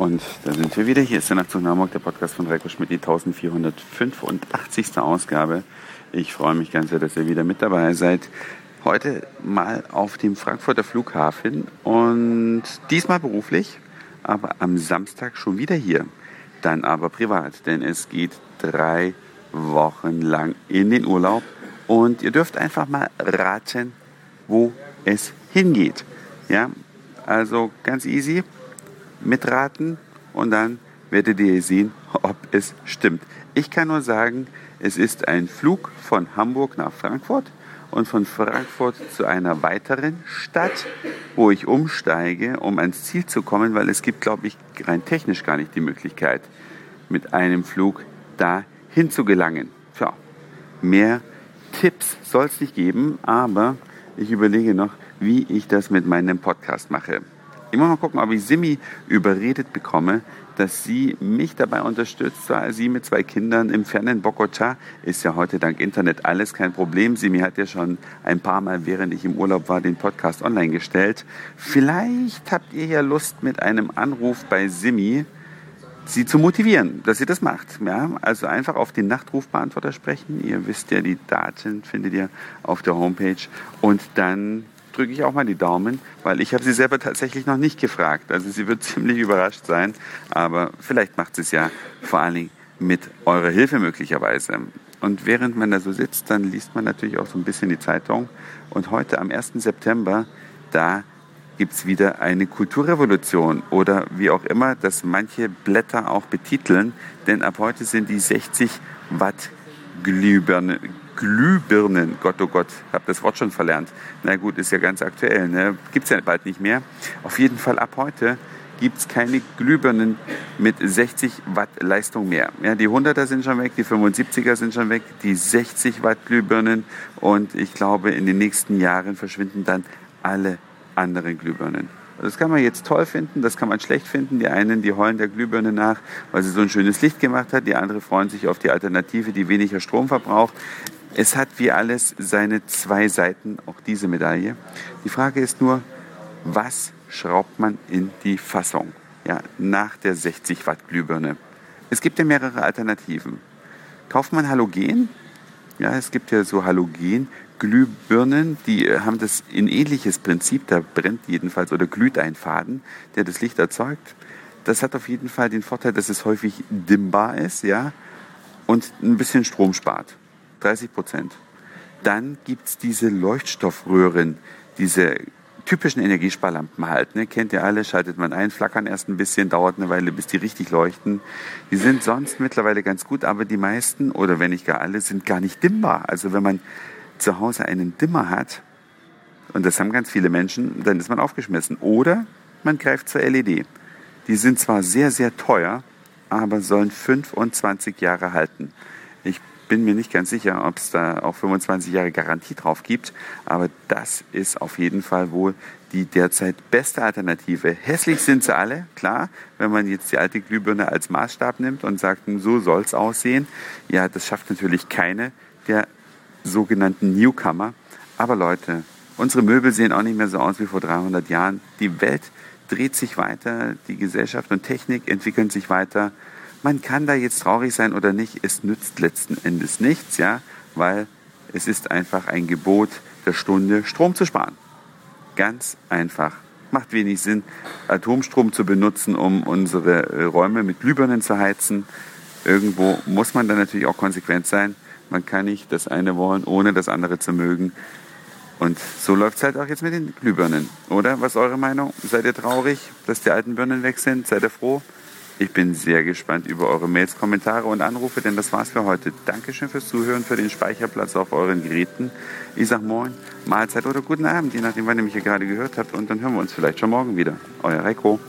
Und da sind wir wieder. Hier ist der Nachtzug Hamburg, der Podcast von Reiko Schmidt, die 1485. Ausgabe. Ich freue mich ganz sehr, dass ihr wieder mit dabei seid. Heute mal auf dem Frankfurter Flughafen und diesmal beruflich, aber am Samstag schon wieder hier. Dann aber privat, denn es geht drei Wochen lang in den Urlaub und ihr dürft einfach mal raten, wo es hingeht. Ja, also ganz easy mitraten und dann werdet ihr sehen, ob es stimmt. Ich kann nur sagen, es ist ein Flug von Hamburg nach Frankfurt und von Frankfurt zu einer weiteren Stadt, wo ich umsteige, um ans Ziel zu kommen, weil es gibt, glaube ich, rein technisch gar nicht die Möglichkeit, mit einem Flug dahin zu gelangen. Tja, mehr Tipps soll es nicht geben, aber ich überlege noch, wie ich das mit meinem Podcast mache. Ich muss mal gucken, ob ich Simi überredet bekomme, dass sie mich dabei unterstützt, weil sie mit zwei Kindern im fernen Bogota ist ja heute dank Internet alles kein Problem. Simi hat ja schon ein paar Mal, während ich im Urlaub war, den Podcast online gestellt. Vielleicht habt ihr ja Lust mit einem Anruf bei Simi sie zu motivieren, dass sie das macht. Ja? Also einfach auf den Nachtrufbeantworter sprechen. Ihr wisst ja, die Daten findet ihr auf der Homepage. Und dann drücke ich auch mal die Daumen, weil ich habe sie selber tatsächlich noch nicht gefragt. Also sie wird ziemlich überrascht sein, aber vielleicht macht sie es ja vor allen Dingen mit eurer Hilfe möglicherweise. Und während man da so sitzt, dann liest man natürlich auch so ein bisschen die Zeitung. Und heute am 1. September, da gibt es wieder eine Kulturrevolution oder wie auch immer, dass manche Blätter auch betiteln. Denn ab heute sind die 60 Watt Glühbirne, Glühbirnen, Gott, oh Gott, habe das Wort schon verlernt. Na gut, ist ja ganz aktuell, ne? gibt es ja bald nicht mehr. Auf jeden Fall ab heute gibt es keine Glühbirnen mit 60 Watt Leistung mehr. Ja, die 100er sind schon weg, die 75er sind schon weg, die 60 Watt Glühbirnen und ich glaube, in den nächsten Jahren verschwinden dann alle anderen Glühbirnen. Das kann man jetzt toll finden, das kann man schlecht finden. Die einen, die heulen der Glühbirne nach, weil sie so ein schönes Licht gemacht hat. Die anderen freuen sich auf die Alternative, die weniger Strom verbraucht. Es hat wie alles seine zwei Seiten, auch diese Medaille. Die Frage ist nur, was schraubt man in die Fassung ja, nach der 60 Watt Glühbirne? Es gibt ja mehrere Alternativen. Kauft man Halogen? Ja, es gibt ja so Halogen-Glühbirnen, die haben das in ähnliches Prinzip. Da brennt jedenfalls oder glüht ein Faden, der das Licht erzeugt. Das hat auf jeden Fall den Vorteil, dass es häufig dimmbar ist, ja, und ein bisschen Strom spart. 30 Prozent. Dann gibt es diese Leuchtstoffröhren, diese typischen Energiesparlampen halt. Ne? Kennt ihr alle, schaltet man ein, flackern erst ein bisschen, dauert eine Weile, bis die richtig leuchten. Die sind sonst mittlerweile ganz gut, aber die meisten, oder wenn nicht gar alle, sind gar nicht dimmbar. Also wenn man zu Hause einen Dimmer hat, und das haben ganz viele Menschen, dann ist man aufgeschmissen. Oder man greift zur LED. Die sind zwar sehr, sehr teuer, aber sollen 25 Jahre halten. Ich bin mir nicht ganz sicher, ob es da auch 25 Jahre Garantie drauf gibt, aber das ist auf jeden Fall wohl die derzeit beste Alternative. Hässlich sind sie alle, klar, wenn man jetzt die alte Glühbirne als Maßstab nimmt und sagt, so soll es aussehen. Ja, das schafft natürlich keine der sogenannten Newcomer. Aber Leute, unsere Möbel sehen auch nicht mehr so aus wie vor 300 Jahren. Die Welt dreht sich weiter, die Gesellschaft und Technik entwickeln sich weiter. Man kann da jetzt traurig sein oder nicht, es nützt letzten Endes nichts, ja, weil es ist einfach ein Gebot der Stunde, Strom zu sparen. Ganz einfach. Macht wenig Sinn, Atomstrom zu benutzen, um unsere äh, Räume mit Glühbirnen zu heizen. Irgendwo muss man dann natürlich auch konsequent sein. Man kann nicht das eine wollen, ohne das andere zu mögen. Und so läuft es halt auch jetzt mit den Glühbirnen, oder? Was ist eure Meinung? Seid ihr traurig, dass die alten Birnen weg sind? Seid ihr froh? Ich bin sehr gespannt über eure Mails, Kommentare und Anrufe, denn das war's für heute. Dankeschön fürs Zuhören, für den Speicherplatz auf euren Geräten. Ich sag Moin, Mahlzeit oder guten Abend, je nachdem, wann ihr mich hier gerade gehört habt. Und dann hören wir uns vielleicht schon morgen wieder. Euer Reiko.